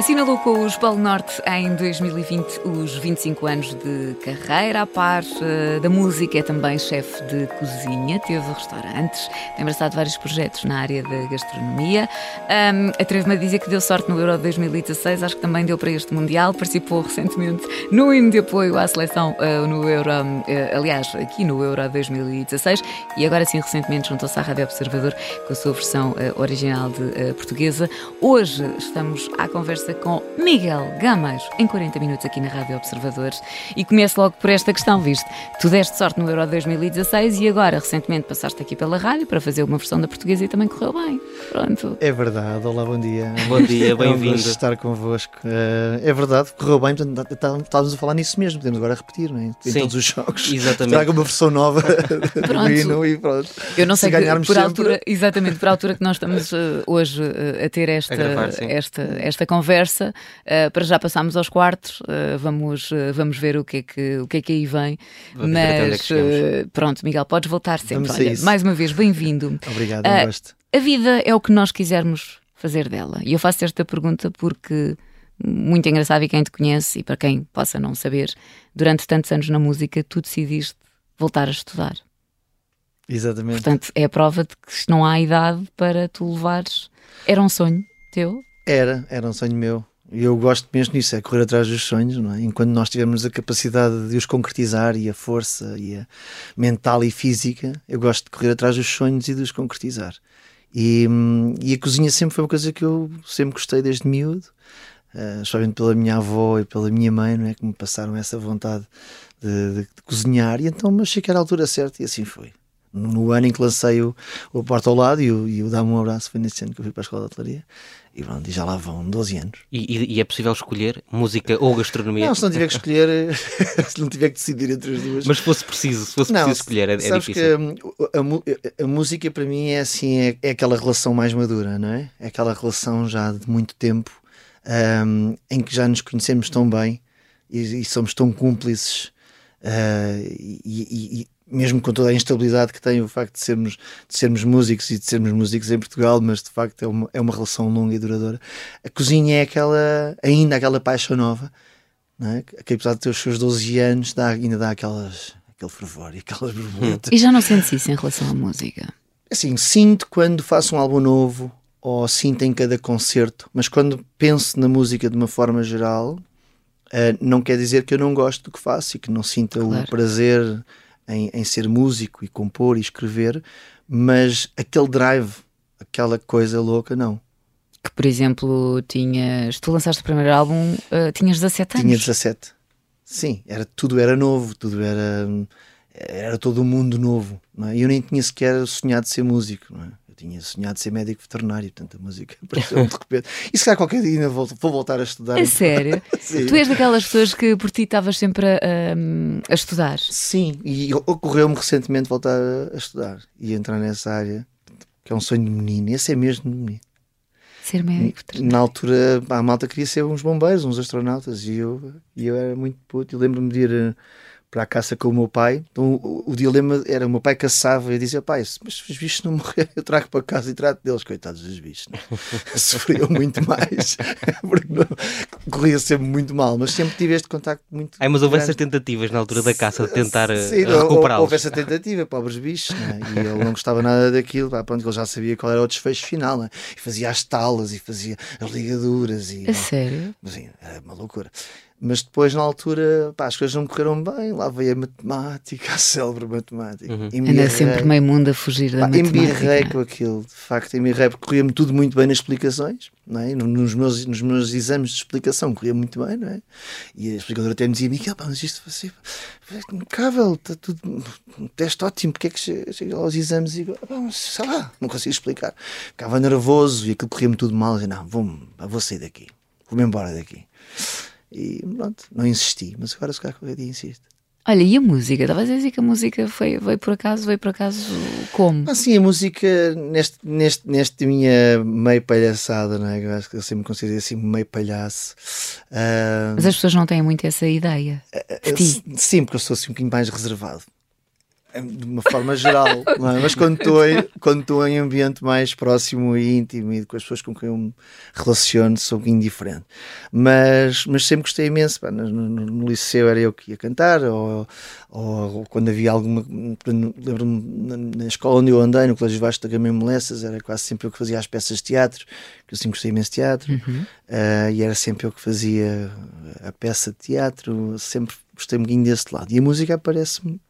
Assinalou com os Polo Norte em 2020 os 25 anos de carreira a par uh, da música, é também chefe de cozinha, teve restaurantes, tem abraçado vários projetos na área da gastronomia. Um, Atrevo-me a dizer que deu sorte no Euro 2016, acho que também deu para este Mundial, participou recentemente no hino de apoio à seleção uh, no Euro, uh, aliás, aqui no Euro 2016, e agora sim recentemente juntou-se à Rádio Observador com a sua versão original de portuguesa. Hoje estamos à conversa com Miguel Gamas em 40 minutos aqui na Rádio Observadores. E começo logo por esta questão, viste? Tu deste sorte no Euro 2016 e agora, recentemente, passaste aqui pela rádio para fazer uma versão da portuguesa e também correu bem. Pronto. É verdade. Olá, bom dia. Bom dia, bem-vindo. É um estar convosco. Uh, é verdade, correu bem. Portanto, tá, tá, estávamos a falar nisso mesmo. Podemos agora repetir, não é? Em Sim, todos os jogos. Exatamente. Traga uma versão nova do hino e pronto. Eu não sei Se que, por sempre... altura, exatamente, por altura que nós estamos uh, hoje uh, a ter esta, a gravar, esta, esta conversa, uh, para já passámos aos quartos, uh, vamos, uh, vamos ver o que, é que, o que é que aí vem. Vamos é Mas pronto, Miguel, podes voltar sempre. Olha, mais uma vez, bem-vindo. Obrigado, um gosto. A vida é o que nós quisermos fazer dela. E eu faço esta pergunta porque muito engraçado e quem te conhece e para quem possa não saber, durante tantos anos na música, tu decidiste voltar a estudar. Exatamente. Portanto, é a prova de que não há idade para tu levares. Era um sonho teu? Era, era um sonho meu. E eu gosto mesmo nisso, é correr atrás dos sonhos, não é? Enquanto nós tivermos a capacidade de os concretizar e a força e a mental e física, eu gosto de correr atrás dos sonhos e de os concretizar. E, e a cozinha sempre foi uma coisa que eu sempre gostei desde miúdo, uh, pela minha avó e pela minha mãe, não é? Que me passaram essa vontade de, de, de cozinhar, e então achei que era a altura certa e assim foi. No ano em que lancei o, o Porta ao Lado e o, o Dá-me um Abraço, foi nesse ano que eu fui para a Escola de Hotelaria. E pronto, e já lá vão 12 anos. E, e, é possível escolher música ou gastronomia? Não, se não tiver que escolher, se não tiver que decidir entre as duas. Mas se fosse preciso, se fosse não, preciso escolher, é, é difícil. Hum, a, a, a, música para mim é assim, é, é, aquela relação mais madura, não é? É aquela relação já de muito tempo um, em que já nos conhecemos tão bem e, e somos tão cúmplices. Uh, e, mesmo com toda a instabilidade que tem o facto de sermos, de sermos músicos e de sermos músicos em Portugal, mas de facto é uma, é uma relação longa e duradoura. A cozinha é aquela, ainda aquela paixão nova, não é? que apesar de ter os seus 12 anos, dá, ainda dá aquelas, aquele fervor e aquelas borboletas. E já não sentes isso em relação à música? Assim, sinto quando faço um álbum novo ou sinto em cada concerto, mas quando penso na música de uma forma geral, uh, não quer dizer que eu não gosto do que faço e que não sinta claro. o prazer em, em ser músico e compor e escrever, mas aquele drive, aquela coisa louca, não. Que, por exemplo, tinhas. Tu lançaste o primeiro álbum, uh, tinhas 17 anos? Tinha 17. Sim, era, tudo era novo, tudo era. Era todo um mundo novo. Não é? E eu nem tinha sequer sonhado ser músico. Não é? Tinha sonhado ser médico veterinário, portanto a música apareceu de repente. E se calhar qualquer dia vou, vou voltar a estudar. É sério? tu és daquelas pessoas que por ti estavas sempre a, a, estudar? Sim, e ocorreu-me recentemente voltar a, a estudar e entrar nessa área, que é um sonho de menino. Esse é mesmo de menino. Ser médico veterinário. Na altura, a malta queria ser uns bombeiros, uns astronautas, e eu, e eu era muito puto. Eu lembro-me de ir eh, para a caça com o meu pai. Então o, o dilema era: o meu pai caçava e dizia, pai, mas os bichos não morreram, eu trago para casa e trato deles, coitados dos bichos. É? Sofriam muito mais, porque não, corria sempre muito mal, mas sempre tive este contacto muito. Ai, mas houve essas tentativas na altura da caça de tentar eh, recuperá-los. Houve essa tentativa, pobres bichos, é? e ele não gostava nada daquilo, pá, pronto, ele já sabia qual era o desfecho final, é? e fazia as talas e fazia as ligaduras. E, a sério? Mas, sim, era uma loucura. Mas depois, na altura, pá, as coisas não correram bem. Lá veio a matemática, a célebre matemática. Uhum. Anda sempre meio mundo a fugir da pá, matemática. Embirrei com aquilo, de facto, embirrei, porque corria-me tudo muito bem nas explicações. Não é? nos, meus, nos meus exames de explicação corria muito bem, não é? E a explicadora até me dizia: Miguel, pá, mas isto vai ser impecável, está tudo, um teste ótimo. Porque é que chega aos exames e pá, sei lá, não consigo explicar. Ficava nervoso e aquilo corria-me tudo mal. E não, vou, vou sair daqui, vou-me embora daqui. E pronto, não insisti, mas agora se calhar qualquer dia insisto. Olha, e a música? Estava a dizer que a música foi, veio por acaso, veio por acaso como? Ah, sim, a música neste, neste, neste minha meio palhaçada, não é? Eu acho que eu sempre me considero assim meio palhaço. Uh... Mas as pessoas não têm muito essa ideia. Uh, sim, porque eu sou assim um bocadinho mais reservado. É de uma forma geral, é? mas quando estou, em, quando estou em ambiente mais próximo e íntimo e com as pessoas com quem eu me relaciono, sou um bocadinho diferente. Mas, mas sempre gostei imenso. Pá, no, no, no, liceu era eu que ia cantar, ou, ou, ou quando havia alguma. Lembro-me na, na, escola onde eu andei, no Colégio Vasco da Gama Molessas, era quase sempre eu que fazia as peças de teatro, que eu sempre gostei imenso de teatro, uhum. uh, e era sempre eu que fazia a peça de teatro, sempre gostei um bocadinho desse lado. E a música aparece-me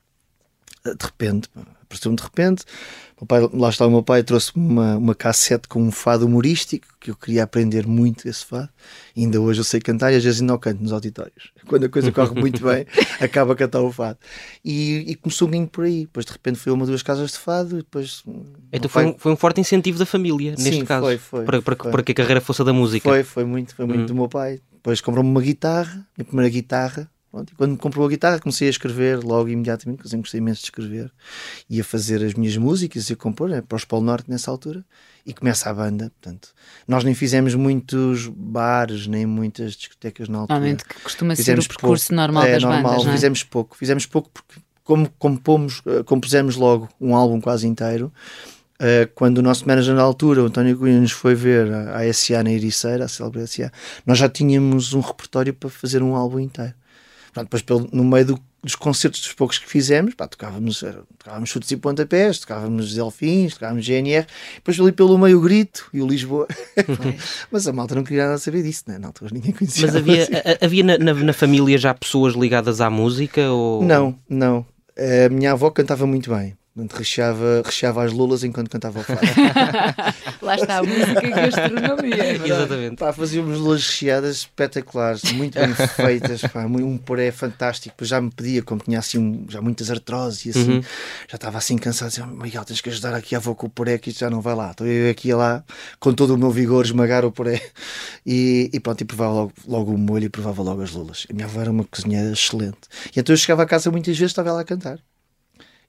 de repente, apareceu-me de repente. Pai, lá está o meu pai, trouxe-me uma, uma cassete com um fado humorístico que eu queria aprender muito esse fado. E ainda hoje eu sei cantar e às vezes ainda o canto nos auditórios. Quando a coisa corre muito bem, acaba a cantar o fado. E, e começou um por aí. Depois de repente foi uma duas casas de fado e depois. Então foi, pai... um, foi um forte incentivo da família, neste Sim, caso. Foi, foi, para, para, foi. para que a carreira fosse a da música. Foi, foi muito, foi muito hum. do meu pai. Depois comprou-me uma guitarra, minha primeira guitarra Pronto, e quando me comprou a guitarra comecei a escrever logo imediatamente, porque eu sempre gostei imenso de escrever e a fazer as minhas músicas e a compor né, para os Polo Norte nessa altura e começa a banda. Portanto, nós nem fizemos muitos bares nem muitas discotecas na altura. Normalmente que costuma fizemos ser o percurso pouco. normal é, das normal, bandas. É? Fizemos pouco, fizemos pouco porque como compomos, eh, compusemos logo um álbum quase inteiro. Uh, quando o nosso manager na altura, o António Cunha, nos foi ver a, SA na Ericeira, a célebre SA, nós já tínhamos um repertório para fazer um álbum inteiro. Pronto, depois, pelo, no meio do, dos concertos dos poucos que fizemos, pá, tocávamos, tocávamos chutes e pontapés, tocávamos Delfins, tocávamos GNR, depois ali pelo meio o Grito e o Lisboa. Mas a malta não queria nada saber disso, né? na altura ninguém conhecia. Mas havia, havia na, na, na, família já pessoas ligadas à música? Ou... Não, não. A minha avó cantava muito bem. Portanto, recheava, recheava as lulas enquanto cantava o fado. Lá está a música e a gastronomia. É Exatamente. Pá, fazíamos lulas recheadas espetaculares, muito bem feitas, pá, um puré fantástico. Já me pedia, como tinha assim um, já muitas artroses e assim, uhum. já estava assim cansado, dizia, Miguel, tens que ajudar aqui a avó com o puré, que isto já não vai lá. Estou eu aqui lá, com todo o meu vigor, esmagar o puré. E, e pronto, e provava logo, logo o molho e provava logo as lulas. A minha avó era uma cozinheira excelente. E então eu chegava a casa muitas vezes, estava lá a cantar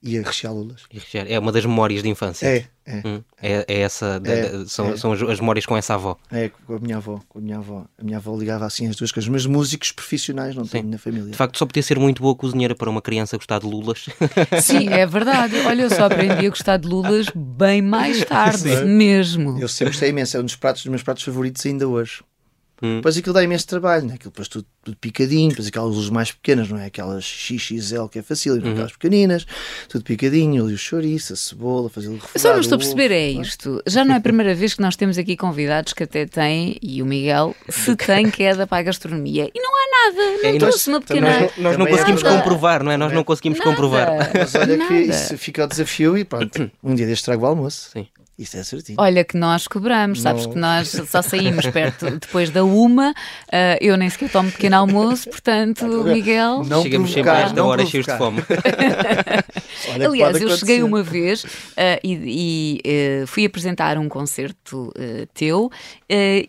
e a rechear lulas. É uma das memórias de infância. É, é. Hum, é, é, essa, é, são, é. são as, as, memórias com essa avó. É, com a minha avó, com a minha avó. A minha avó ligava assim as duas coisas, mas músicos profissionais não tenho na família. De facto, só podia ser muito boa cozinheira para uma criança gostar de lulas. Sim, é verdade. Olha, eu só aprendi a gostar de lulas bem mais tarde, Sim. mesmo. Eu sempre gostei imenso, é um dos pratos dos meus pratos favoritos ainda hoje. Hum. Depois aquilo dá imenso trabalho, né? aquilo depois tudo, tudo picadinho, depois aquelas luzes mais pequenas, não é? Aquelas XXL que é fácil, não é? aquelas pequeninas, tudo picadinho, ali o chouriço, a cebola, fazer o refogado. Só não estou a perceber, é isto. Já não é a primeira vez que nós temos aqui convidados que até têm, e o Miguel, se tem queda para a gastronomia. E não há nada, não é, trouxe uma pequena. Nós, nós não conseguimos nada. comprovar, não é? Nós não conseguimos nada. comprovar. Mas olha nada. que isso fica ao desafio e pronto, um dia deste trago o almoço. Sim. Isso é certinho. Olha que nós cobramos, não. sabes que nós só saímos perto depois da uma, uh, eu nem sequer tomo pequeno almoço, portanto, Miguel. Não Chegamos sempre esta hora cheios de fome. Aliás, eu cheguei uma vez uh, e, e uh, fui apresentar um concerto teu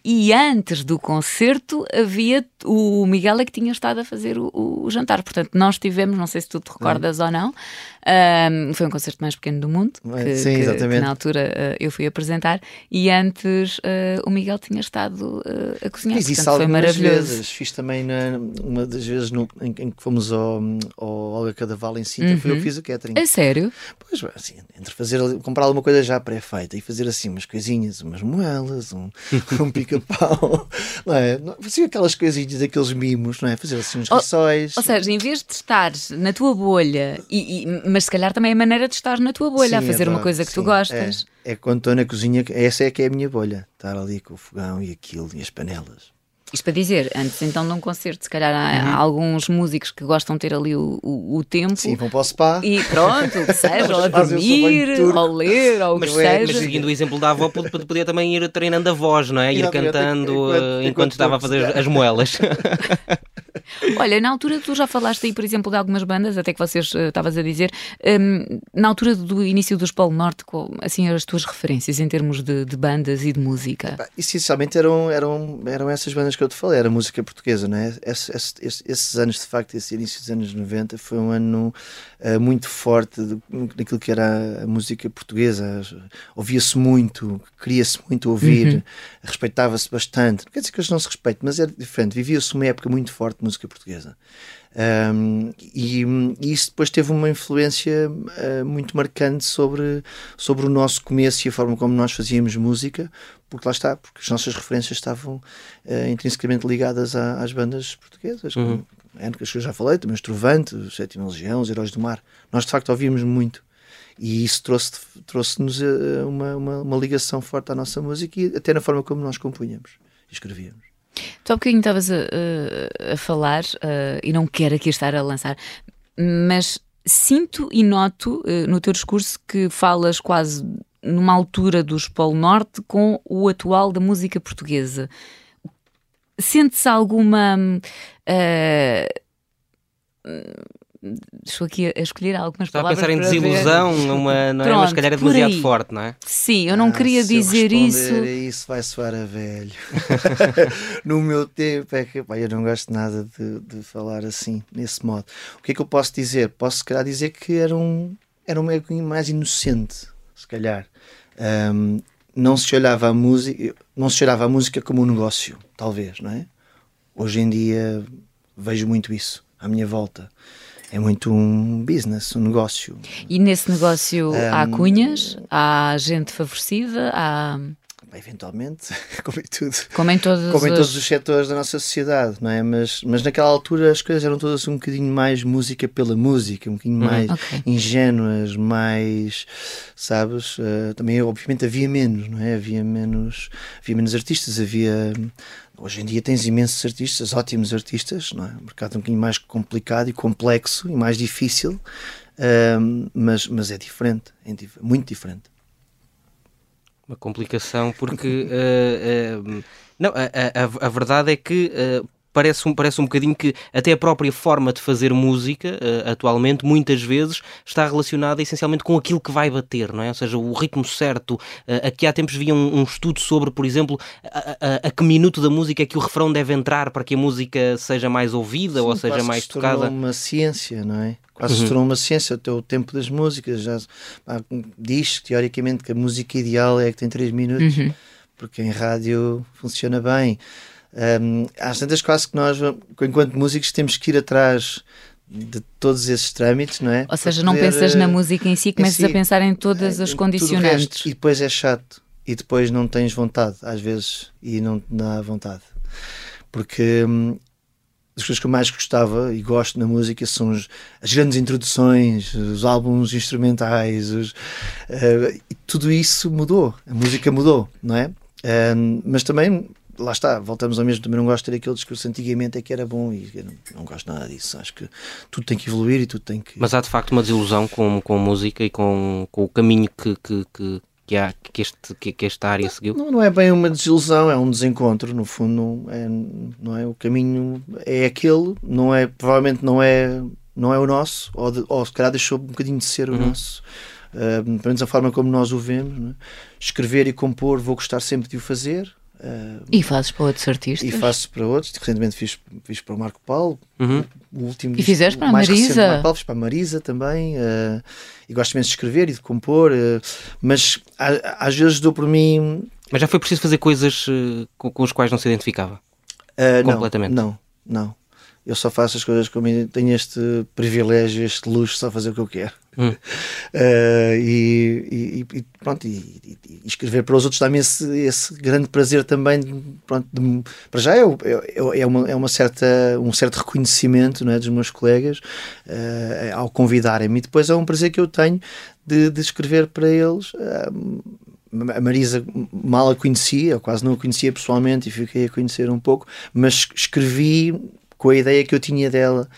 e antes do concerto havia o Miguel é que tinha estado a fazer o, o jantar, portanto, nós tivemos, não sei se tu te recordas hum. ou não, foi um concerto mais pequeno do mundo, que, Sim, que, que na altura eu fui apresentar e antes uh, o Miguel tinha estado uh, a cozinhar. Fiz isso foi maravilhoso. Vezes. Fiz também na, uma das vezes no, em, em, que fomos ao, ao Olga Cadaval em Sintra, uhum. foi eu que uhum. fiz o catering. É sério? Pois, assim, entre fazer, comprar alguma coisa já pré-feita e fazer assim umas coisinhas, umas moelas, um, um pica-pau, não é? Fazia aquelas coisinhas, aqueles mimos, não é? Fazer assim uns rissóis. Ou seja, em vez de estares na tua bolha, e, e, mas se calhar também é a maneira de estar na tua bolha, sim, a fazer uma coisa que sim, tu gostas. É, é quando estou na cozinha, essa é que é a minha bolha. Estar ali com o fogão e aquilo e as panelas. Isto para dizer, antes então de um concerto, se calhar há, há alguns músicos que gostam de ter ali o, o, o tempo. Sim, vão para o spa. E pronto, o que seja, ou a dormir, ou ler, ou o que Mas, seja. mas seguindo o exemplo da avó, pod- pod- podia também ir treinando a voz, não é? Ir Exatamente, cantando enquanto- eh, enquanto, enquanto estava a fazer as moelas. Olha, na altura tu já falaste aí, por exemplo, de algumas bandas, até que vocês eh, estavas a dizer, hum, na altura do início dos Polo Norte, qual, assim, as tuas referências em termos de, de bandas e de música? Essencialmente eram, eram, eram essas bandas que eu te falei, era música portuguesa, não é? Esse- esse- esse- esses anos, de facto, esse início dos anos 90 foi um ano eh, muito forte de- daquilo que era a música portuguesa. Ouvia-se muito, queria-se muito ouvir, respeitava-se bastante. Não quer dizer que hoje não se respeite, mas era diferente. Vivia-se uma época muito forte de música portuguesa. Um, e, e isso depois teve uma influência uh, muito marcante sobre, sobre o nosso começo e a forma como nós fazíamos música, porque lá está, porque as nossas referências estavam uh, intrinsecamente ligadas à- às bandas portuguesas, Uhum. como que eu já falei, também os Trovante, os Sétima Legião, os Heróis do Mar. Nós de facto ouvíamos muito. E isso trouxe- trouxe-nos uh, uma, uma, uma ligação forte à nossa música e até na forma como nós compunhamos e escrevíamos. Tu há bocadinho estavas a, a- falar, eh, e não quero aqui estar a lançar, mas sinto e noto eh, no teu discurso que falas quase numa altura dos Polo Norte com o atual da música portuguesa. Sentes alguma. eh, Estou aqui a escolher algumas Estava a palavras. pensar em para ver. desilusão, uma, não é? Pronto, mas se calhar é demasiado forte, não é? Sim, eu não Ah, queria dizer isso. a isso vai soar a velho. no meu tempo é que pá, eu não gosto nada de, de falar assim, nesse modo. O que é que eu posso dizer? Posso se calhar dizer que era um, era um bocadinho mais inocente, se calhar. Ahm, não se olhava a música, não se olhava a música como um negócio, talvez, não é? Hoje em dia vejo muito isso à minha volta. É muito um business, um negócio. E nesse negócio há Hum, cunhas, há gente favorecida, há. Eventualmente, como em tudo. Como em todas como em todos os setores da nossa sociedade, não é? Mas, mas naquela altura as coisas eram todas um bocadinho mais música pela música, um bocadinho mais ok. ingênuas, mais, sabes? Eh, também, obviamente, havia menos, não é? Havia menos, havia menos artistas, havia. Hoje em dia tens imensos artistas, ótimos artistas, não é? O mercado é um bocadinho mais complicado e complexo e mais difícil, ahm, mas, mas é diferente, é muito diferente. Uma complicação, porque eh, eh, não, a, a- a verdade é que eh, parece, um, parece um bocadinho que até a própria forma de fazer música eh, atualmente muitas vezes está relacionada essencialmente com aquilo que vai bater, não é? Ou seja, o ritmo certo. Eh, aqui há tempos havia um, um estudo sobre, por exemplo, a, a- a que minuto da música é que o refrão deve entrar para que a música seja mais ouvida ou Sim, seja quase que mais se tornou tocada. uma ciência, não é? Quase Uhum. se tornou uma ciência, até o tempo das músicas. Já, pá, diz teoricamente que a música ideal é a que tem 3 minutos, Uhum. porque em rádio funciona bem. Um, às tantas quase que nós, enquanto músicos, temos que ir atrás de todos esses trâmites, não é? Ou seja, não poder, pensas na eh, música em si, começas si. a pensar em todas as condicionantes. E depois é chato. E depois não tens vontade, às vezes, e não te dá vontade. Porque hum, as coisas que eu mais gostava e gosto na música são os- as grandes introduções, os álbuns instrumentais, os, eh, e tudo isso mudou. A música mudou, não é? Hum, mas também, lá está, voltamos ao mesmo. Também não gosto de ter aquele discurso antigamente é que era bom e não, não gosto nada disso. Acho que tudo tem que evoluir e tudo tem que. Mas há de facto uma desilusão com, com a música e com, com o caminho que, que, que, que, há, que, este, que, que esta área seguiu. Não, não é bem uma desilusão, é um desencontro, no fundo, não é, não é o caminho é aquele, não é, provavelmente não é, não é o nosso, ou, de- ou se calhar deixou um bocadinho de ser o Uhum. nosso. Uh, pelo menos a forma como nós o vemos, não é? escrever e compor, vou gostar sempre de o fazer. Uh, E fazes para outros artistas? e faço para outros. Recentemente fiz, fiz para o Marco Paulo, Uhum. o último E fizeste para a mais recente do Marisa? Marco Paulo, fiz para a Marisa também. uh, e gosto imenso de escrever e de compor, uh, mas a- às vezes dou por mim Mas já foi preciso fazer coisas eh, com, com as quais não se identificava. Uh, não, Completamente. Não, não. Eu só faço as coisas como eu tenho este privilégio, este luxo, só fazer o que eu quero. Uh, e, e- e pronto, e, e- escrever para os outros dá-me esse, esse grande prazer também. Pronto, de- para já é, é, é uma, é uma certa, um certo reconhecimento não é, dos meus colegas uh, ao convidarem-me. E depois é um prazer que eu tenho de, de escrever para eles. uh, a Marisa mal a conhecia, eu quase não a conhecia pessoalmente e fiquei a conhecer um pouco, mas escrevi com a ideia que eu tinha dela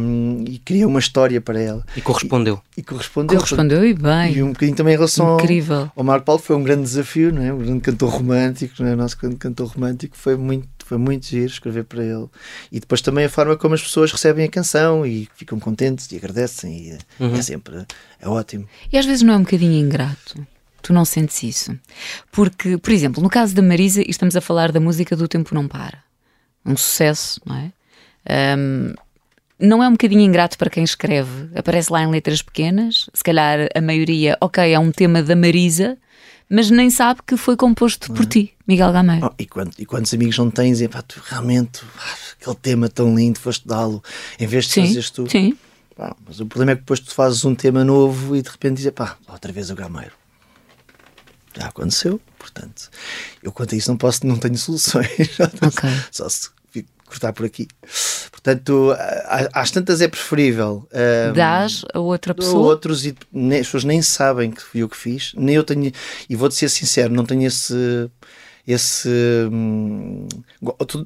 um, e queria uma história para ela. E correspondeu. E, e correspondeu. Correspondeu e bem. E um bocadinho também em relação Incrível. Ao, ao Marco Paulo, foi um grande desafio, não é? um grande cantor romântico, não é? o nosso grande cantor romântico, foi muito, foi muito giro escrever para ele. E depois também a forma como as pessoas recebem a canção e ficam contentes e agradecem, e é uhum. é sempre é ótimo. E às vezes não é um bocadinho ingrato? Tu não sentes isso? Porque, por exemplo, no caso da Marisa, estamos a falar da música do Tempo Não Para. Um sucesso, não é? Um, não é um bocadinho ingrato para quem escreve? Aparece lá em letras pequenas, se calhar a maioria, ok, é um tema da Marisa, mas nem sabe que foi composto por ti, Miguel Gameiro. Oh, e, quando, e quantos amigos não tens? E, pá, tu realmente, aquele tema tão lindo, foste dá-lo, em vez de sim, fazeres tu. Sim. Pá, mas o problema é que depois tu fazes um tema novo e de repente dizes, pá, outra vez o Gameiro. Já aconteceu, portanto, eu quanto a isso não posso, não tenho soluções. Okay. Só se cortar por aqui. Portanto, às tantas é preferível. Um, Dás a outra pessoa? Outros e nem, as pessoas nem sabem que fui eu que fiz, nem eu tenho, e vou-te ser sincero, não tenho esse. Esse, hum,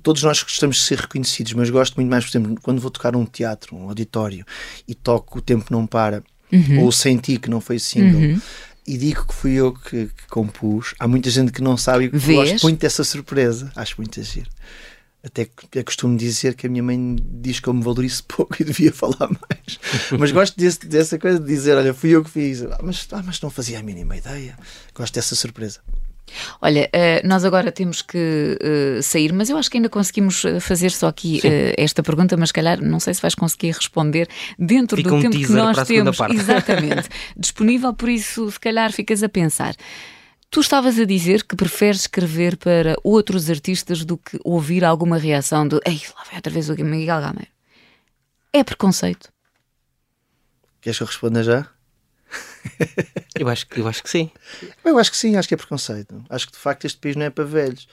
todos nós gostamos de ser reconhecidos, mas gosto muito mais, por exemplo, quando vou tocar um teatro, um auditório e toco O Tempo Não Para, uhum. ou Senti, que não foi single, uhum e digo que fui eu que, que, compus. Há muita gente que não sabe e gosto muito dessa surpresa. Acho muito giro. Até é costumo dizer que a minha mãe diz que eu me valorizo pouco e devia falar mais. mas gosto desse, dessa coisa de dizer: olha, fui eu que fiz. Ah, mas, ah, mas não fazia a mínima ideia. Gosto dessa surpresa. Olha, uh, nós agora temos que uh, sair, mas eu acho que ainda conseguimos eh, fazer só aqui uh, esta pergunta, mas calhar não sei se vais conseguir responder dentro Fica do um tempo que nós temos. Exatamente. disponível, por isso, se calhar ficas a pensar. Tu estavas a dizer que preferes escrever para outros artistas do que ouvir alguma reação do Ei, lá vai outra vez o Miguel Gameiro. É preconceito? Queres que eu responda já? eu, acho, eu acho que sim. Eu acho que sim, acho que é preconceito. Acho que de facto este país não é para velhos.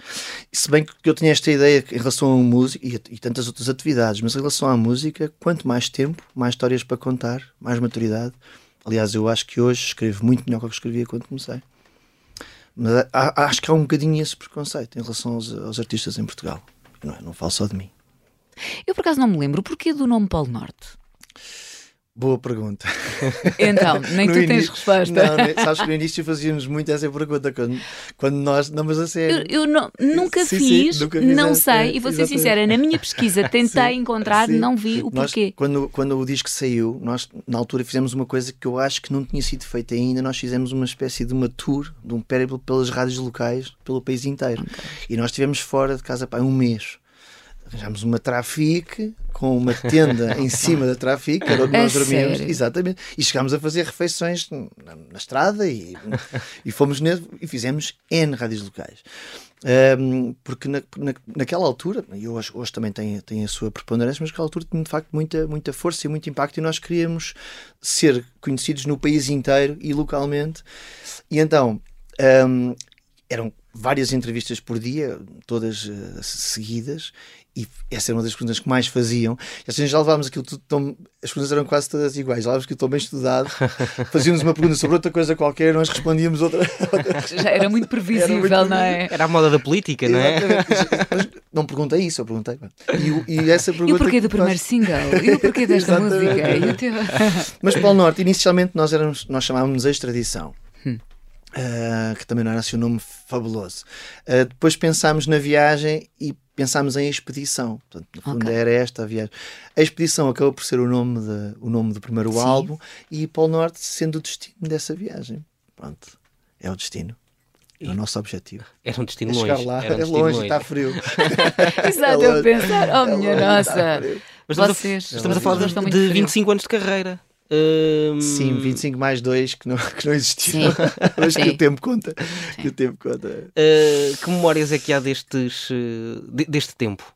E se bem que eu tinha esta ideia em relação à música e, e tantas outras atividades, mas em relação à música, quanto mais tempo, mais histórias para contar, mais maturidade. Aliás, eu acho que hoje escrevo muito melhor do que escrevia quando comecei. Mas há, acho que há um bocadinho esse preconceito em relação aos, aos artistas em Portugal. Não, é, não falo só de mim. Eu por acaso não me lembro. Porquê do nome Polo Norte? Boa pergunta. Então, nem tu tens resposta. Não, sabes que no início fazíamos muito essa pergunta quando, quando nós. Não, mas a sério. Eu, eu não, nunca sim, fiz, sim, nunca não sei, e vou ser sincera, na minha pesquisa tentei sim, encontrar, não vi o nós, porquê. Quando, quando o disco saiu, nós na altura fizemos uma coisa que eu acho que não tinha sido feita ainda. Nós fizemos uma espécie de uma tour, de um périplo pelas rádios locais, pelo país inteiro. Okay. E nós estivemos fora de casa para um mês arranjámos uma trafique com uma tenda em cima da trafique, era onde nós dormíamos. Sério? Exatamente. E chegámos a fazer refeições na, na estrada e, e fomos nele, e fizemos N rádios locais. Um, porque na, na, naquela altura, e hoje, hoje também tem, tem a sua preponderância, mas naquela altura tinha de facto muita, muita força e muito impacto, e nós queríamos ser conhecidos no país inteiro e localmente. E então um, eram várias entrevistas por dia, todas uh, seguidas, e essa era uma das perguntas que mais faziam. E assim já levávamos aquilo tudo tão. As perguntas eram quase todas iguais. Já levávamos aquilo tão bem estudado. Fazíamos uma pergunta sobre outra coisa qualquer, nós respondíamos outra. Já era muito previsível, era muito não é? Era a moda da política, não é? Mas não perguntei isso, eu perguntei. E, e essa pergunta. E o porquê do primeiro single? E o porquê desta música? Teu... Mas Paulo Norte, inicialmente nós, éramos, nós chamávamos extradição. Hum. Uh, que também não era assim um nome fabuloso. Uh, depois pensámos na viagem e pensámos em expedição. Portanto, no fundo okay. era esta a viagem. A expedição acabou por ser o nome, de, o nome do primeiro Sim. álbum e Polo Norte sendo o destino dessa viagem. Pronto, é o destino. É o nosso objetivo. Era um destino é longe. Chegar lá, é um longe, está frio. Exato, é eu pensar, oh minha é nossa. Mas Vocês, estamos a falar de, de 25 anos de carreira. Um... Sim, 25 mais 2 que não, que não existiam. Mas que o tempo conta. Que o tempo conta. Uh, que memórias é que há destes, deste tempo?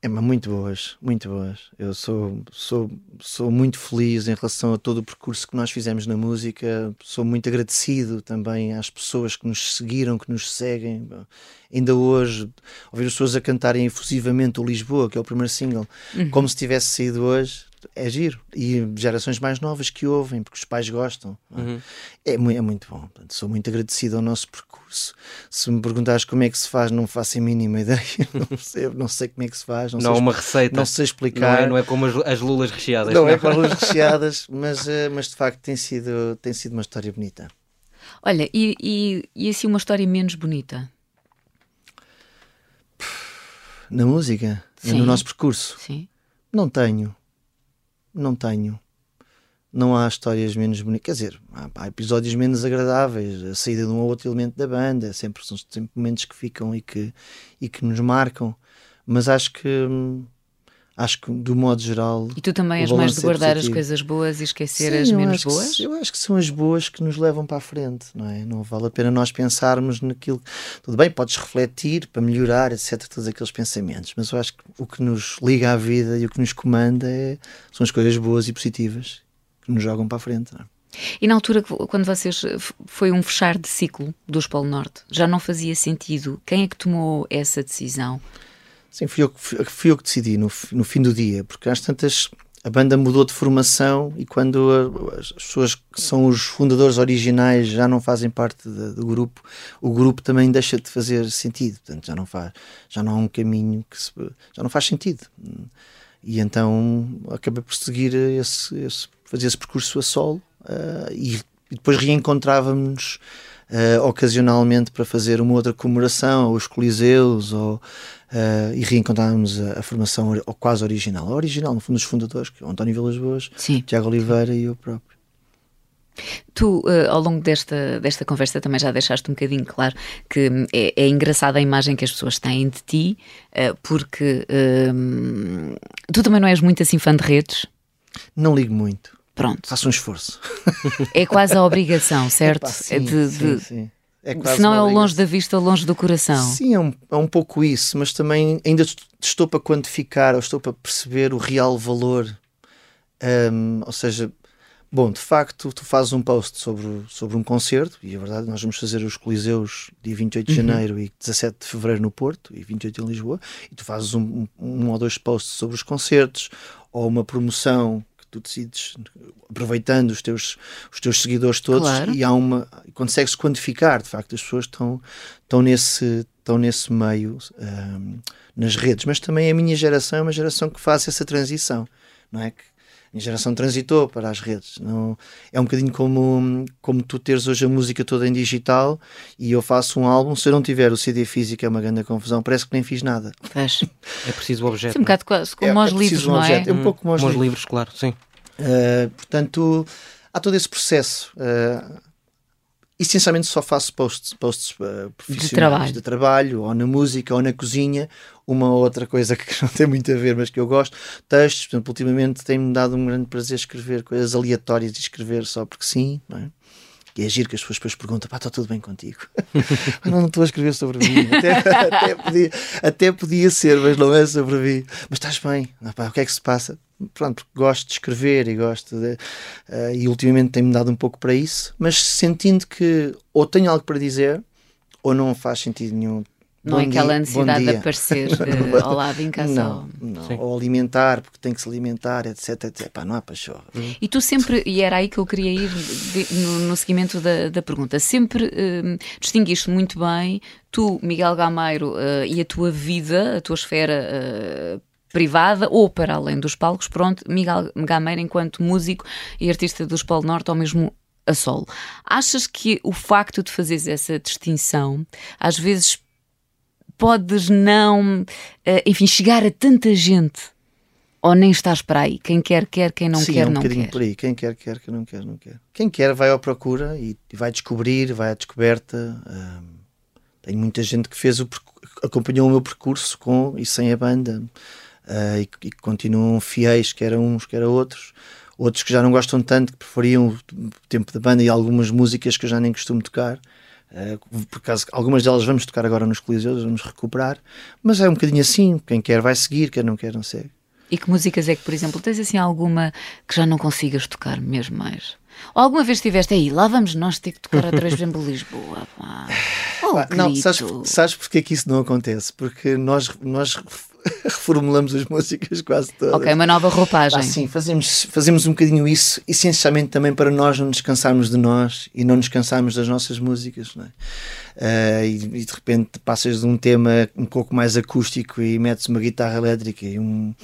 É, mas muito boas, muito boas. Eu sou, sou, sou muito feliz em relação a todo o percurso que nós fizemos na música. Sou muito agradecido também às pessoas que nos seguiram, que nos seguem. Ainda hoje, ouvir as pessoas a cantarem efusivamente o Lisboa, que é o primeiro single, uhum. como se tivesse saído hoje, é giro. E gerações mais novas que ouvem, porque os pais gostam. Uhum. É, é, muito bom. Portanto, sou muito agradecido ao nosso percurso. Se me perguntares como é que se faz, não faço a mínima ideia. Não sei, não sei como é que se faz. Não, não sei uma receita. Não sei explicar. Não é, não é como as, as, lulas recheadas. Não, não, é como as lulas recheadas, mas, eh, mas de facto tem sido, tem sido uma história bonita. Olha, e, e, e assim uma história menos bonita? Na música? Sim. No nosso percurso? Sim. Não tenho. Não tenho. Não há histórias menos bonitas. Quer dizer, há, episódios menos agradáveis, a saída de um ou outro elemento da banda, sempre, são sempre momentos que ficam e que, e que nos marcam. Mas acho que. Hum, acho que, do modo geral. E tu também és mais de guardar é as coisas boas e esquecer Sim, as menos boas? Que, eu acho que são as boas que nos levam para a frente, não é? Não vale a pena nós pensarmos naquilo. Tudo bem, podes refletir para melhorar, etc., todos aqueles pensamentos, mas eu acho que o que nos liga à vida e o que nos comanda é, são as coisas boas e positivas que nos jogam para a frente, não é? E na altura, quando vocês. Foi um fechar de ciclo do Polo Norte, já não fazia sentido? Quem é que tomou essa decisão? Sim, fui eu, fui eu que decidi no, no fim do dia, porque às tantas a banda mudou de formação e quando as pessoas que são os fundadores originais já não fazem parte de, do grupo, o grupo também deixa de fazer sentido. Portanto, já não faz, já não há um caminho que se, já não faz sentido. E então acabei por seguir esse, esse fazer esse percurso a solo uh, e, e, depois reencontrávamos uh, ocasionalmente para fazer uma outra comemoração, ou os Coliseus, ou uh, e reencontrarmos a, a, formação quase original. A original, no fundo, dos fundadores, que é o António Vilas Boas, Sim. Tiago Oliveira e eu próprio. Tu, uh, ao longo desta, desta conversa, também já deixaste um bocadinho claro que é, é engraçada a imagem que as pessoas têm de ti, uh, porque uh, tu também não és muito assim fã de redes? Não ligo muito. Pronto. Faço um esforço. É quase a obrigação, certo? Epá, sim, de, sim, de, sim. É Se não é o longe da vista, longe do coração. Sim, é um, é um pouco isso, mas também ainda estou para quantificar, ou estou para perceber o real valor. Um, ou seja, bom, de facto, tu fazes um post sobre, sobre um concerto, e é verdade, nós vamos fazer os Coliseus dia 28 de uhum. janeiro e 17 de fevereiro no Porto, e 28 em Lisboa, e tu fazes um, um, um ou dois posts sobre os concertos, ou uma promoção tu decides, aproveitando os teus, os teus seguidores todos, claro. e há uma. consegues quantificar, de facto, as pessoas estão, estão, nesse, estão nesse meio um, nas redes, mas também a minha geração é uma geração que faz essa transição, não é? Que minha geração transitou para as redes. Não, é um bocadinho como, como tu teres hoje a música toda em digital e eu faço um álbum, se eu não tiver o CD físico é uma grande confusão, parece que nem fiz nada. É preciso o objeto. Sim, um bocado quase como é, aos é livros, um não é? É um pouco como aos livros. livros, claro, sim. Uh, portanto, há todo esse processo. Uh, essencialmente só faço posts, posts uh, profissionais de trabalho. de trabalho, ou na música, ou na cozinha. Uma outra coisa que não tem muito a ver, mas que eu gosto, textos. Portanto, ultimamente tem-me dado um grande prazer escrever coisas aleatórias e escrever só porque sim. Não é? E é giro que as pessoas depois perguntam: pá, está tudo bem contigo? não, não estou a escrever sobre mim. Até, até, podia, até podia ser, mas não é sobre mim. Mas estás bem? Ah, pá, o que é que se passa? Pronto, gosto de escrever e gosto de. Uh, e ultimamente tem-me dado um pouco para isso, mas sentindo que ou tenho algo para dizer ou não faz sentido nenhum não é aquela necessidade de aparecer uh, ao lado em casa. Não, não. ou alimentar, porque tem que se alimentar, etc. etc. Pá, não há pachorra. E tu sempre, e era aí que eu queria ir de, no, no, seguimento da, da pergunta, sempre uh, distinguiste muito bem, tu, Miguel Gameiro, uh, e a tua vida, a tua esfera privada ou para além dos palcos, pronto, Miguel Gameiro enquanto músico e artista do Polo Norte, ou mesmo a solo. Achas que o facto de fazeres essa distinção às vezes podes não, eh, enfim, chegar a tanta gente ou nem estás para aí? Quem quer, quer, quem não Sim, quer, é um não quer. por aí. Quem quer, quer, quem não quer, não quer. Quem quer vai à procura e vai descobrir, vai à descoberta. Um, tenho muita gente que fez o acompanhou o meu percurso com e sem a banda uh, e, e continuam fiéis, quer a uns, quer a outros. Outros que já não gostam tanto, que preferiam o tempo da banda e algumas músicas que eu já nem costumo tocar. Uh, por acaso, algumas delas vamos tocar agora nos Coliseus, vamos recuperar, mas é um bocadinho assim: quem quer vai seguir, quem não quer não segue. E que músicas é que, por exemplo, tens assim alguma que já não consigas tocar mesmo mais? Ou alguma vez estiveste aí, lá vamos nós ter que tocar outra vez, por exemplo, Lisboa? Pá. Oh, não, sabes, sabes porque é que isso não acontece? Porque nós, nós reformulamos as músicas quase todas. Ok, uma nova roupagem. Ah, sim, fazemos, fazemos um bocadinho isso, essencialmente também para nós não nos cansarmos de nós e não nos cansarmos das nossas músicas, não é? Uh, e, e, de repente passas de um tema um pouco mais acústico e metes uma guitarra elétrica e um,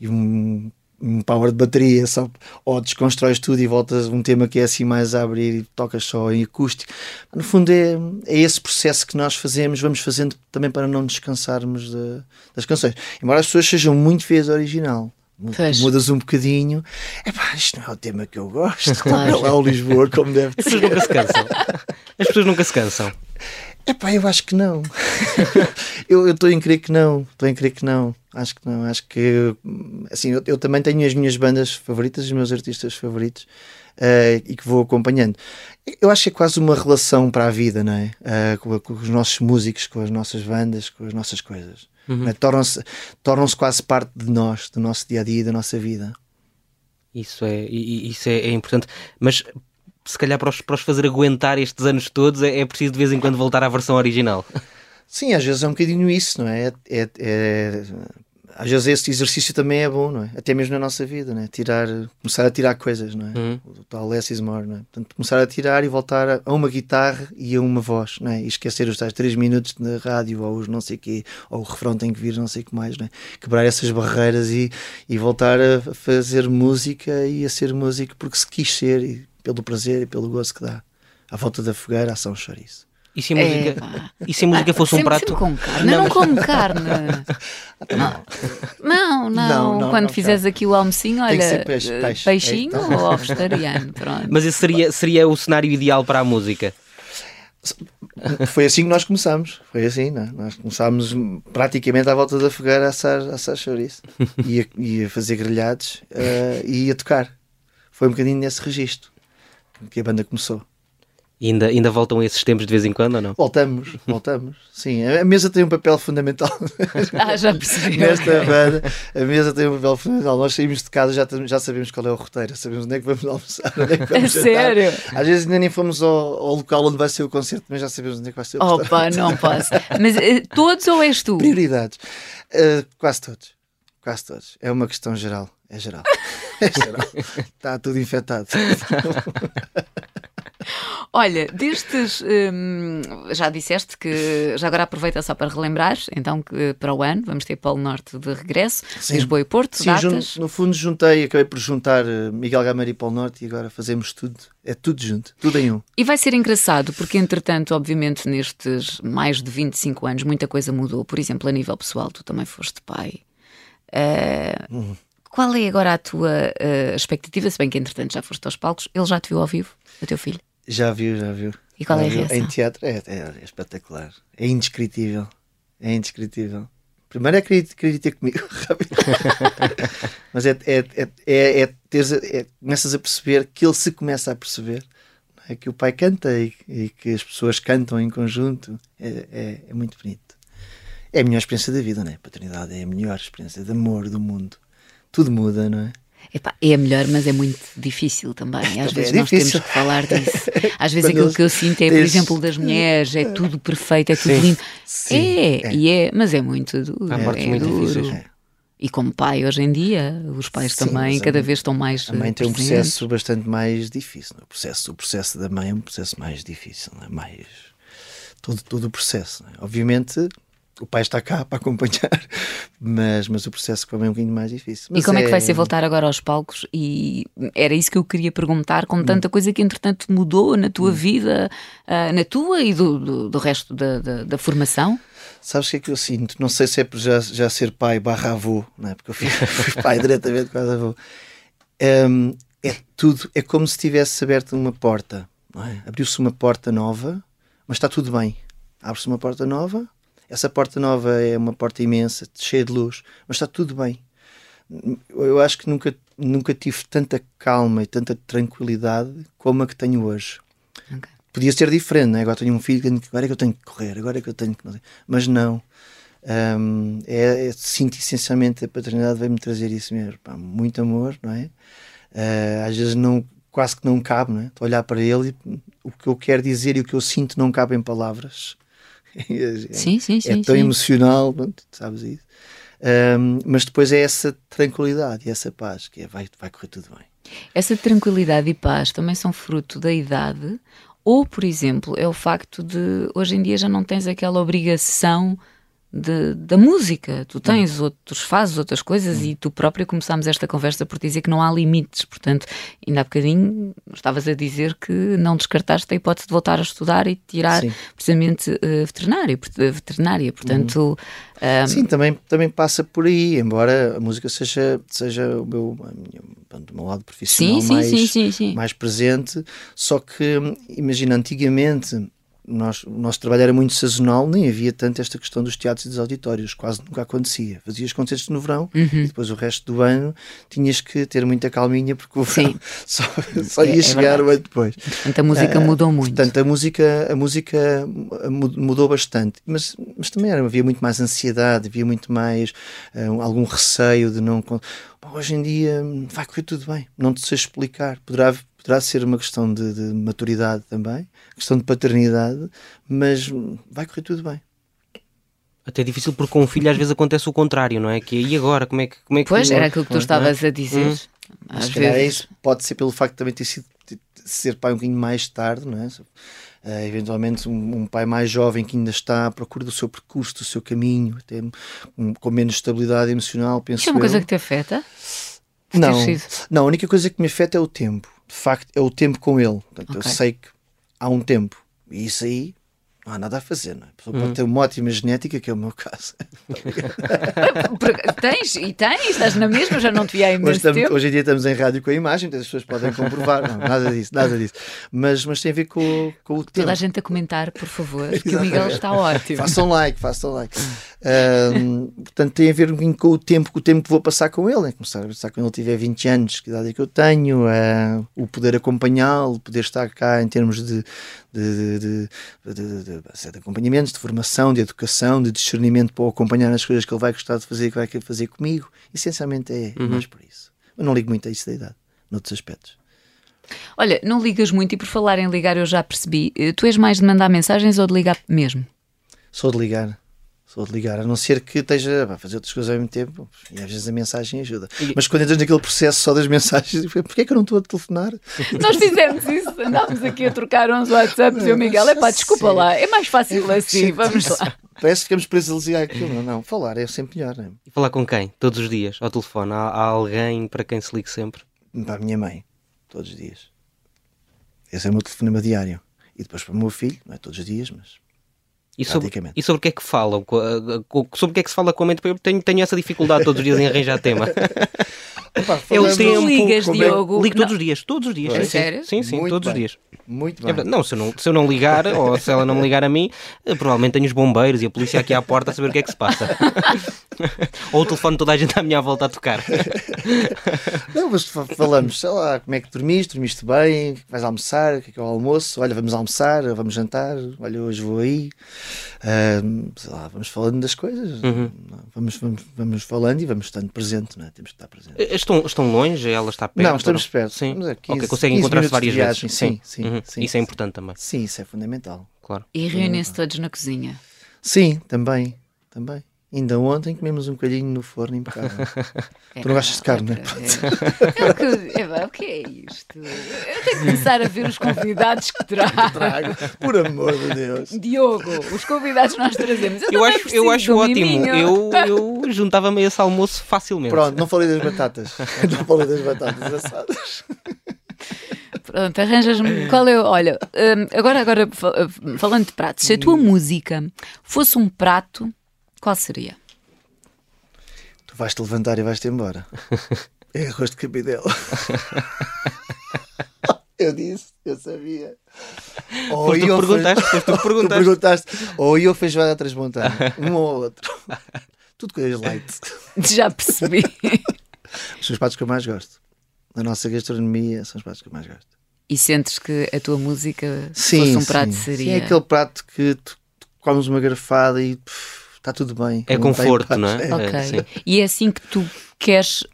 e um um power de bateria, só, ou desconstróis tudo e voltas um tema que é assim mais a abrir e tocas só em acústico. No fundo, é, é esse processo que nós fazemos, vamos fazendo também para não descansarmos de, das canções. Embora as pessoas sejam muito feias original. Pois. Mudas um bocadinho, é pá, isto não é o tema que eu gosto. Claro. Não é o Lisboa como deve ser. As pessoas nunca se cansam. As pessoas nunca se cansam. É pá, eu acho que não. eu estou em crer que não. Estou em crer que não. Acho que não. Acho que assim, eu, eu também tenho as minhas bandas favoritas, os meus artistas favoritos uh, e que vou acompanhando. Eu acho que é quase uma relação para a vida, não é? Uh, com, com, os nossos músicos, com as nossas bandas, com as nossas coisas. Uhum. É? Tornam-se tornam quase parte de nós, do nosso dia a dia, da nossa vida. Isso é, isso é, é importante. Mas se calhar para os, para os fazer aguentar estes anos todos é, é preciso de vez em quando voltar à versão original. Sim, às vezes é um bocadinho isso, não é? é, é, é às vezes esse exercício também é bom, não é? Até mesmo na nossa vida, não é? Tirar, começar a tirar coisas, não é? Uhum. O tal less is more, não é? Portanto, começar a tirar e voltar a uma guitarra e a uma voz, não é? E esquecer os tais 3 minutos na rádio ou os não sei quê, ou o refrão tem que vir não sei o que mais, não é? Quebrar essas barreiras e, e voltar a fazer música e a ser músico porque se quis ser e pelo prazer e pelo gosto que dá. À volta da fogueira, ação chouriço. E se a música, é, e se a música fosse sempre, um prato. Sempre com carne. Não, não como carne. não. Não, não. não, Quando fizeres aqui o almocinho, olha, peixe, peixe. peixinho é, então. ou vegetariano. Pronto. Mas esse seria, seria o cenário ideal para a música. Foi assim que nós começámos. Foi assim, não? É? Nós começámos praticamente à volta da fogueira a assar, a assar chouriço e, a, e a fazer grelhados uh, e a tocar. Foi um bocadinho nesse registro que a banda começou. E ainda, ainda voltam esses tempos de vez em quando ou não? Voltamos, voltamos. Sim, a mesa tem um papel fundamental. Ah, já percebi. Nesta banda, a mesa tem um papel fundamental. Nós saímos de casa, já, já sabemos qual é o roteiro, sabemos onde é que vamos almoçar, onde é que vamos é Sério? Às vezes ainda nem fomos ao, ao, local onde vai ser o concerto, mas já sabemos onde é que vai ser o Opa, não posso. Mas uh, todos ou és tu? Prioridades. Uh, quase todos. Quase todos. É uma questão geral. É geral. É geral. Está tudo infectado. Olha, destes. Hum, já disseste que. Já agora aproveita só para relembrar, então, que para o ano vamos ter Polo Norte de regresso, Sim. Lisboa e Porto. Sim, datas. no fundo juntei, acabei por juntar eh, Miguel Gameiro e Polo Norte e agora fazemos tudo. É tudo junto, tudo em um. E vai ser engraçado, porque entretanto, obviamente, nestes mais de 25 anos, muita coisa mudou. Por exemplo, a nível pessoal, tu também foste pai. Uh, uhum. Qual é agora a tua uh, expectativa? Se bem que entretanto já foste aos palcos, ele já te viu ao vivo, o teu filho? Já viu, já viu. E qual já é a reação? Em teatro é, é, é, espetacular. É indescritível. É indescritível. Primeiro é acredita comigo, Mas é, é, é, é, é, teres, é, começas a perceber que ele se começa a perceber é? que o pai canta e, e, que as pessoas cantam em conjunto. É, é, é, muito bonito. É a melhor experiência da vida, não é? A paternidade é a melhor experiência de amor do mundo. Tudo muda, não é? Epá, é melhor, mas é muito difícil também. Às também vezes é nós temos que falar disso. Às vezes aquilo que eu sinto é, por exemplo, das mulheres, é tudo perfeito, é tudo Sim. lindo. Sim, é, é, e é, mas é muito duro. Há mortes é muito duro. difíceis. É. E como pai hoje em dia, os pais Sim, também cada vez estão mais. A mãe tem um processo bastante mais difícil. O processo, o processo da mãe é um processo mais difícil, é? mais todo, todo o processo. É? Obviamente o pai está cá para acompanhar, mas, mas o processo foi é um bocadinho mais difícil. Mas e como é... é... que vai ser voltar agora aos palcos? E era isso que eu queria perguntar, com tanta coisa que entretanto mudou na tua hum. vida, uh, na tua e do, do, do resto da, da, da, formação? Sabes o que é que eu sinto? Não sei se é por já, já ser pai barra avô, não é? porque eu fui, fui pai diretamente quase avô. Um, é tudo, é como se tivesse aberto uma porta, é? abriu-se uma porta nova, mas está tudo bem. Abre-se uma porta nova, essa porta nova é uma porta imensa, cheia de luz, mas está tudo bem. Eu acho que nunca, nunca tive tanta calma e tanta tranquilidade como a que tenho hoje. Okay. Podia ser diferente, né? agora tenho um filho, agora é que eu tenho que correr, agora é que eu tenho que. Mas não. Um, é, é, sinto essencialmente a paternidade veio-me trazer isso mesmo. Pá, muito amor, não é? Uh, às vezes não, quase que não cabe, não é? Estou a olhar para ele e o que eu quero dizer e o que eu sinto não cabe em palavras sim, sim, sim, é tão sim. emocional, pronto, sabes isso. Um, mas depois é essa tranquilidade e essa paz que é, vai, vai correr tudo bem. Essa tranquilidade e paz também são fruto da idade, ou, por exemplo, é o facto de hoje em dia já não tens aquela obrigação de, da música. Tu tens outros, fazes outras coisas e tu próprio começámos esta conversa por dizer que não há limites. Portanto, ainda há bocadinho estavas a dizer que não descartaste a hipótese de voltar a estudar e tirar Sim. precisamente uh, veterinário, veterinária. Portanto. Um... Sim, também, também passa por aí, embora a música seja, seja o meu, minha, o meu lado profissional sim, mais, sim, sim, mais presente. Só que, imagina, antigamente nós, o nosso trabalho era muito sazonal, nem havia tanto esta questão dos teatros e dos auditórios, quase nunca acontecia. Fazias concertos no verão uhum. e depois o resto do ano tinhas que ter muita calminha porque o verão Sim. só, só ia é, é chegar o ano depois. Portanto, a música uh, mudou muito. Portanto, a música, a música mudou bastante, mas, mas também era, havia muito mais ansiedade, havia muito mais uh, algum receio de não. Hoje em dia vai correr tudo bem, não te sei explicar. Poderá poderá ser uma questão de, de, maturidade também, questão de paternidade, mas vai correr tudo bem. Até é difícil porque com um filho às vezes acontece o contrário, não é? Que e agora? Como é que. Como é que pois, era aquilo que tu estavas a dizer. Hum. Às vezes. Isso pode ser pelo facto de também ter sido de ser pai um bocadinho mais tarde, não é? Uh, eventualmente um, um, pai mais jovem que ainda está à procura do seu percurso, do seu caminho, até um, com menos estabilidade emocional, penso Isso é uma eu. coisa que te afeta? Não, não, a única coisa que me afeta é o tempo. De facto, é o tempo com ele. Portanto, Ok. Eu sei que há um tempo. E isso aí não há nada a fazer, não é? A pessoa pode ter uma ótima genética, que é o meu caso. Tens, e tens, estás na mesma, já não te vi há Hoje, imenso estamos- tempo. hoje em dia estamos em rádio com a imagem, então as pessoas podem comprovar. Não, nada disso, nada disso. Mas, mas tem a ver com, com o tempo. Toda a gente a comentar, por favor, que o Miguel está ótimo. Façam like, façam like. Ahm, portanto, tem a ver um com o tempo, com o tempo que vou passar com ele. Né? Começar a passar com ele tiver 20 anos, que idade é que eu tenho, ah, o poder acompanhá-lo, poder estar cá em termos de, de, de, de, de- de- de- de acompanhamentos, de formação, de educação, de discernimento para o acompanhar nas coisas que ele vai gostar de fazer, que vai querer fazer comigo. Essencialmente é mais por isso. Eu não ligo muito a isso da idade, noutros aspectos. Olha, não ligas muito e por falar em ligar eu já percebi. Eh, Tu és mais de mandar mensagens ou de ligar mesmo? Sou de ligar. Sou de ligar, a não ser que esteja a fazer outras coisas ao mesmo tempo, e às vezes a mensagem ajuda. E- Mas quando entras naquele processo só das mensagens, porquê é que eu não estou a telefonar? Nós fizemos isso, andámos aqui a trocar uns WhatsApps e o Miguel, é pá, desculpa lá, é mais fácil assim, vamos lá. Parece que ficamos presos àquilo. Não, não, falar é sempre melhor. Né? E falar com quem? Todos os dias, ao telefone. Há, há alguém para quem se ligue sempre? Para a minha mãe, todos os dias. Esse é o meu telefonema diário. E depois para o meu filho, não é todos os dias, mas E sobre, e sobre o que é que falam? Sobre o que é que se fala com a mente? Eu tenho, tenho essa dificuldade todos os dias em arranjar tema. É falamos- tempo. ligas, é- Diogo? Ligo todos os dias, todos os dias. É sim, sim. sério? Sim, sim, Muito todos os bem. dias. Muito É bem. verdade. Não, se eu não, se eu não ligar, ou se ela não me ligar a mim, eh, provavelmente tenho os bombeiros e a polícia aqui à porta a saber o que é que se passa. ou o telefone toda a gente à minha volta a tocar. Não, mas fa- falamos, sei lá, como é que dormiste, dormiste bem, é vais almoçar, o que é que é o almoço, olha, vamos almoçar, vamos jantar, olha, hoje vou aí, Ahm, sei lá, vamos falando das coisas, Uhum. vamos, vamos, vamos falando e vamos estando presente, não é? Temos que estar presente. Eh, Estão, estão longe? Ela está perto? Não, estamos perto. Sim. Estamos a 15, ok, conseguem 15 encontrar-se várias vezes. viagem. Sim, sim, Uhum. sim, Isso é sim. importante também, Sim, isso é fundamental. claro. E reúnem-se todos na cozinha. Sim, também, também. Ainda ontem comemos um bocadinho no forno impecável. Tu não gostas de carne, é não é? É o que- é, o que é isto? Eu tenho que começar a ver os convidados que trago. Trago, por amor de Deus. Diogo, os convidados que nós trazemos. Eu, Eu acho, eu acho ótimo. Eu, eu juntava-me a esse almoço facilmente. Pronto, não falei das batatas. Não falei das batatas assadas. Pronto, arranjas-me. Qual é? o- Olha, hum, agora, agora hum, falando de pratos, se a tua música fosse um prato, qual seria? Tu vais-te levantar e vais-te embora. É arroz de cabidela. Eu disse, eu sabia. Ou Foste tu perguntaste, foste tu que Tu perguntaste. perguntaste. Ou eu feijoada transmontana. Um ou outro. Tudo coisas light. Já percebi. São os pratos que eu mais gosto. Na nossa gastronomia, são os pratos que eu mais gosto. E sentes que a tua música Sim, fosse um prato, sim. seria. Sim, é aquele prato que tu, tu comes uma garfada e pff, está tudo bem. É tem conforto, não é? Ok. É, sim. e é assim que tu queres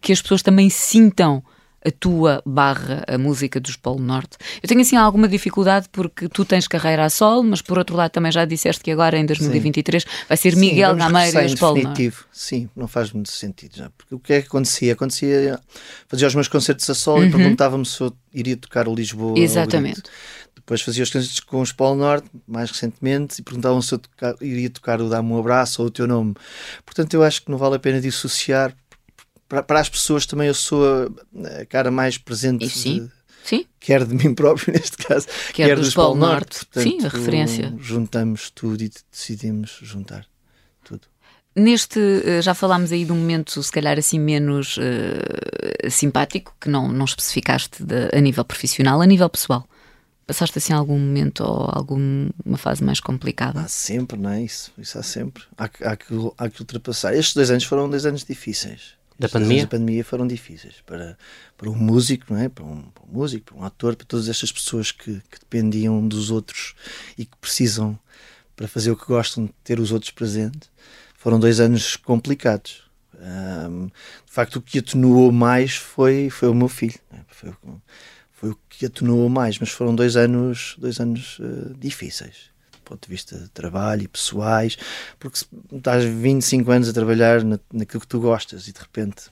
que as pessoas também sintam a tua barra a música dos Polo Norte. Eu tenho assim alguma dificuldade porque tu tens carreira a solo, mas por outro lado também já disseste que agora em 2023 Sim. vai ser Miguel Gameiro e os Polo Norte. Sim, não faz muito sentido já. Porque o que é que acontecia? Acontecia, fazia os meus concertos a solo uhum. e perguntava-me se eu iria tocar o Lisboa. Exatamente. Depois fazia os concertos com os Polo Norte, mais recentemente, e perguntavam se eu tocar, iria tocar o Dá-me um Abraço ou o teu nome. Portanto, eu acho que não vale a pena dissociar para, para as pessoas também eu sou a, cara mais presente. sim. De, Sim. Quer de mim próprio, neste caso, quer, quer dos Polo Norte. Norte. Portanto, Sim, a referência. Juntamos tudo e decidimos juntar tudo. Neste, eh, já falámos aí de um momento, se calhar assim menos uh, simpático, que não, não especificaste de, a nível profissional, a nível pessoal. Passaste assim algum momento ou alguma fase mais complicada? Há sempre, não é? Isso, isso há sempre. Há, há, que, há que ultrapassar. Estes dois anos foram dois anos difíceis da pandemia? da pandemia foram difíceis para, para um músico, não é? para, um, para um músico, para um ator, para todas estas pessoas que, que, dependiam dos outros e que precisam, para fazer o que gostam, de ter os outros presentes. Foram dois anos complicados. Um, de facto, o que atenuou mais foi, foi o meu filho. É? Foi, foi, o que atenuou mais, mas foram dois anos, dois anos uh, difíceis ponto de vista de trabalho e pessoais, porque estás 25 anos a trabalhar na, naquilo que tu gostas e de repente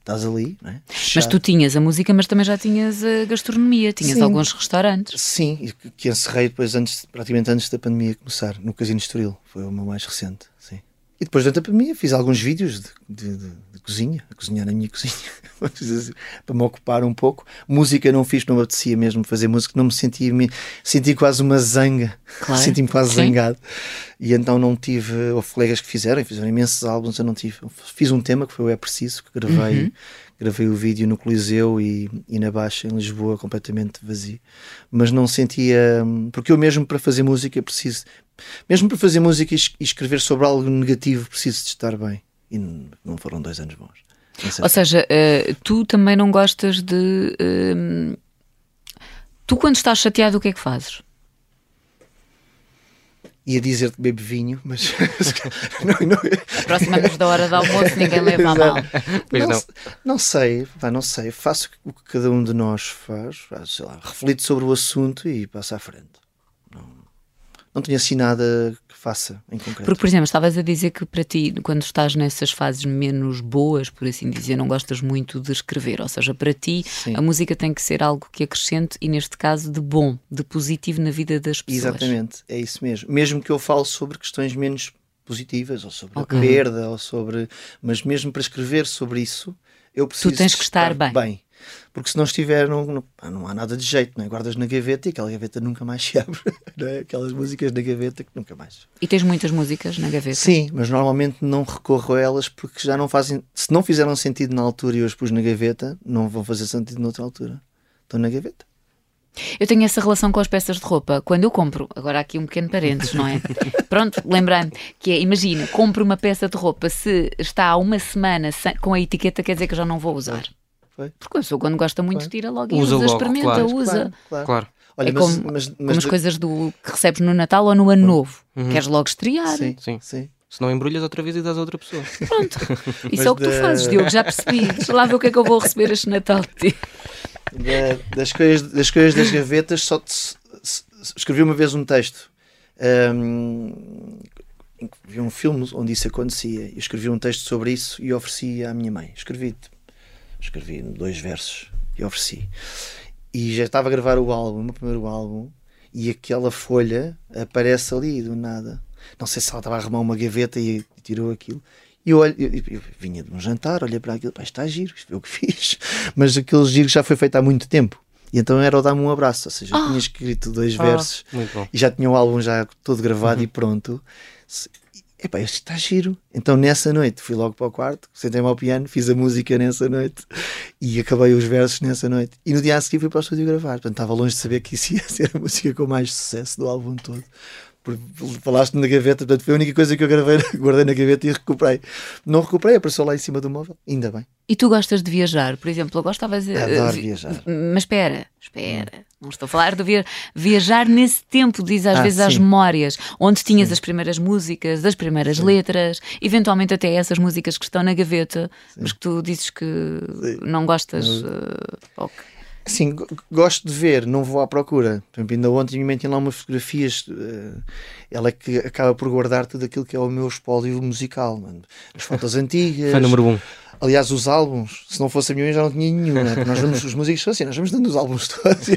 estás ali, não é? Mas tu tinhas a música, mas também já tinhas a gastronomia, tinhas sim, alguns restaurantes. Sim, que encerrei depois, antes, praticamente antes da pandemia começar, no Casino Estoril, foi o meu mais recente. E depois, durante a pandemia, fiz alguns vídeos de, de, de, de cozinha, a cozinhar na minha cozinha, para me ocupar um pouco. Música não fiz, não me apetecia mesmo fazer música, não me sentia, me, senti quase uma zanga, claro. senti-me quase Sim. zangado. E então não tive, houve colegas que fizeram, fizeram imensos álbuns, eu não tive. Fiz um tema que foi o É Preciso, que gravei. Uhum gravei o vídeo no Coliseu e, e, na Baixa, em Lisboa, completamente vazio. Mas não sentia. Porque eu mesmo para fazer música preciso. Mesmo para fazer música e escrever sobre algo negativo, preciso de estar bem. E não foram dois anos bons. Ou seja, uh, tu também não gostas de. Uh, tu, quando estás chateado, o que é que fazes? Ia dizer-te bebe vinho, mas não, não... aproximamos da hora do almoço, ninguém leva a mal. Pois não, não. não sei, pá, não sei. Faço o que cada um de nós faz, sei lá, reflito sobre o assunto e passo à frente. Não, não tenho assim nada faça em concreto. Porque, por exemplo, estavas a dizer que para ti, quando estás nessas fases menos boas, por assim dizer, não gostas muito de escrever, ou seja, para ti Sim. a música tem que ser algo que acrescente e, neste caso, de bom, de positivo na vida das pessoas. Exatamente, é isso mesmo. Mesmo que eu fale sobre questões menos positivas, ou sobre okay. a perda, ou sobre. Mas mesmo para escrever sobre isso, eu preciso. Tu tens que estar, estar bem. bem porque se não estiver, não, não, não, há nada de jeito, não é? Guardas na gaveta e aquela gaveta nunca mais se abre, não é? Aquelas músicas na gaveta que nunca mais. E tens muitas músicas na gaveta? Sim, mas normalmente não recorro a elas porque já não fazem. Se não fizeram sentido na altura e eu as pus na gaveta, não vão fazer sentido noutra altura. Estão na gaveta. Eu tenho essa relação com as peças de roupa. Quando eu compro, agora aqui um pequeno parênteses, não é? Pronto, lembrando que é, imagina, compro uma peça de roupa, se está há uma semana com a etiqueta, quer dizer que eu já não vou usar. Foi. Porque a pessoa, quando gosta muito, tira logo usa e usa, logo, experimenta, claro. usa. Claro, claro. claro. Olha, é mas, como, mas, mas, como as coisas do, que recebes no Natal ou no Ano Novo. Uhum. Queres logo estrear. Sim, sim. sim. Se não embrulhas outra vez e dás a outra pessoa. Pronto. Isso é o que da... tu fazes, Diogo, já percebi. Deixa lá ver o que é que eu vou receber este Natal de ti. Da, das, coisas, das coisas das gavetas, só te, escrevi uma vez um texto. Um, vi um filme onde isso acontecia. Eu escrevi um texto sobre isso e ofereci à minha mãe. Escrevi escrevi dois versos e ofereci. E já estava a gravar o álbum, o meu primeiro álbum, e aquela folha aparece ali do nada. Não sei se ela estava a arrumar uma gaveta e tirou aquilo. E eu, olho, eu, eu, vinha de um jantar, olhei para aquilo, pá, está giro, isto é o que fiz. Mas aquele giro já foi feito há muito tempo. E então era o dar-me um abraço, ou seja, eu tinha ah. escrito dois versos e já tinha o álbum já todo gravado uhum. e pronto epá, este está giro. Então nessa noite fui logo para o quarto, sentei-me ao piano, fiz a música nessa noite e acabei os versos nessa noite. E no dia a seguir fui para o estúdio gravar. Portanto, estava longe de saber que isso ia ser a música com mais sucesso do álbum todo. falaste na gaveta, portanto foi a única coisa que eu gravei, guardei na gaveta e recuperei. Não recuperei, apareceu lá em cima do móvel, ainda bem. E tu gostas de viajar? Por exemplo, eu gostava de. Adoro viajar. Mas espera, espera. Não estou a falar de via... viajar nesse tempo, diz às Ah, vezes às sim. memórias, onde tinhas as primeiras músicas, as primeiras letras, eventualmente até essas músicas que estão na gaveta, mas que tu dizes que não gostas. que- Sim, go- gosto de ver, não vou à procura. Por exemplo, ainda ontem me meti lá umas fotografias. eh, ela é que acaba por guardar tudo aquilo que é o meu espólio musical. mano. As fotos antigas. Fã número um. Aliás, os álbuns, se não fosse a minha mãe, já não tinha nenhum. Né? Porque nós vamos, os músicos são assim, nós vamos dando os álbuns todos e.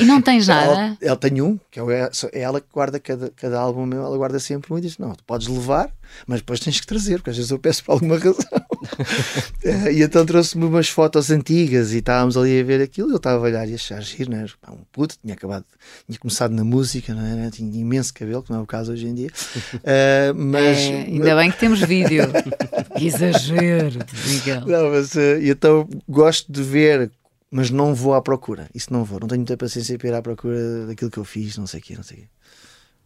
E não tens nada? Ela, ela tem um, que é, o- é ela que guarda cada, cada álbum meu, ela guarda sempre um e diz: Não, tu podes levar, mas depois tens que trazer, porque às vezes eu peço por alguma razão. Eh, e então trouxe-me umas fotos antigas e estávamos ali a ver aquilo. Eu estava a olhar e a achar giro, né? Pá, um puto, tinha acabado, tinha começado na música, não é? Tinha imenso cabelo, que não é o caso hoje em dia. Eh, mas, É, ainda bem que temos vídeo. Que exagero, Miguel. Não, mas e então gosto de ver, mas não vou à procura. Isso não vou. Não tenho muita paciência para ir à procura daquilo que eu fiz, não sei o quê, não sei o quê.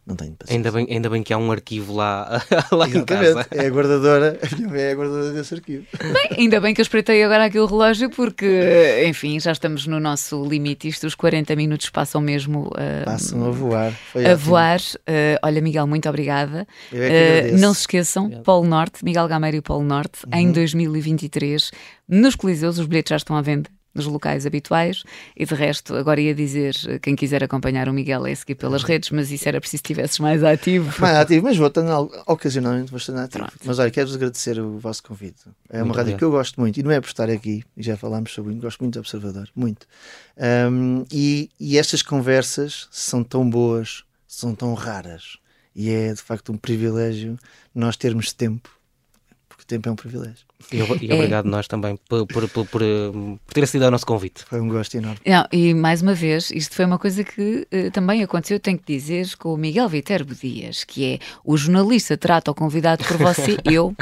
Não tenho paciência. Ainda bem, ainda bem que há um arquivo lá, lá em casa. É a guardadora, a minha mãe é a guardadora desse arquivo. Bem, ainda bem que eu espreitei agora aqui o relógio, porque, enfim, já estamos no nosso limite. Isto, os 40 minutos passam mesmo uh, Passam a voar. Foi a ótimo. voar. Uh, olha, Miguel, muito obrigada. Eu é que Uh, não se esqueçam, Polo Norte, Miguel Gameiro e Polo Norte, Uhum. em 2023, nos Coliseus, os bilhetes já estão à venda. Nos locais habituais e de resto, agora ia dizer, uh, quem quiser acompanhar o Miguel é seguir pelas Uhum. redes, mas isso era preciso que estivesses mais ativo. Mais ativo, mas vou estando al- ocasionalmente vou estando ativo. Pronto. Mas olha, quero-vos agradecer o vosso convite. É uma Muito rádio obrigado. que eu gosto muito, e não é por estar aqui, e já falámos sobre isso, gosto muito do Observador, muito. Um, e, e estas conversas são tão boas, são tão raras, e é de facto um privilégio nós termos tempo, porque o tempo é um privilégio. E, e É. obrigado nós também por, por, por, por, por ter acedido ao nosso convite. Foi um gosto enorme. Não, e mais uma vez, isto foi uma coisa que eh, também aconteceu, tenho que dizer, com o Miguel Viterbo Dias, que é o jornalista trata o convidado por você, eu,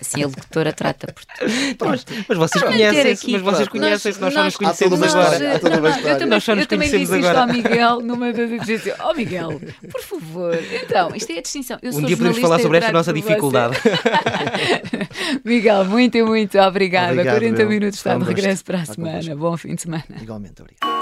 assim a locutora trata por tu. Mas, mas vocês Para conhecem-se, mas vocês conhecem-se, nós, só nos nós- conhecemos toda uma agora. história. Eu também, Nós eu também disse isto agora. ao Miguel numa das vezes disse, oh Miguel, por favor, então, isto é a distinção. Eu Um sou dia podemos falar e sobre esta nossa dificuldade. Miguel, muito, muito obrigada. Obrigado, 40 eu. minutos está de regresso para a semana. Bom fim de semana. Igualmente, obrigado.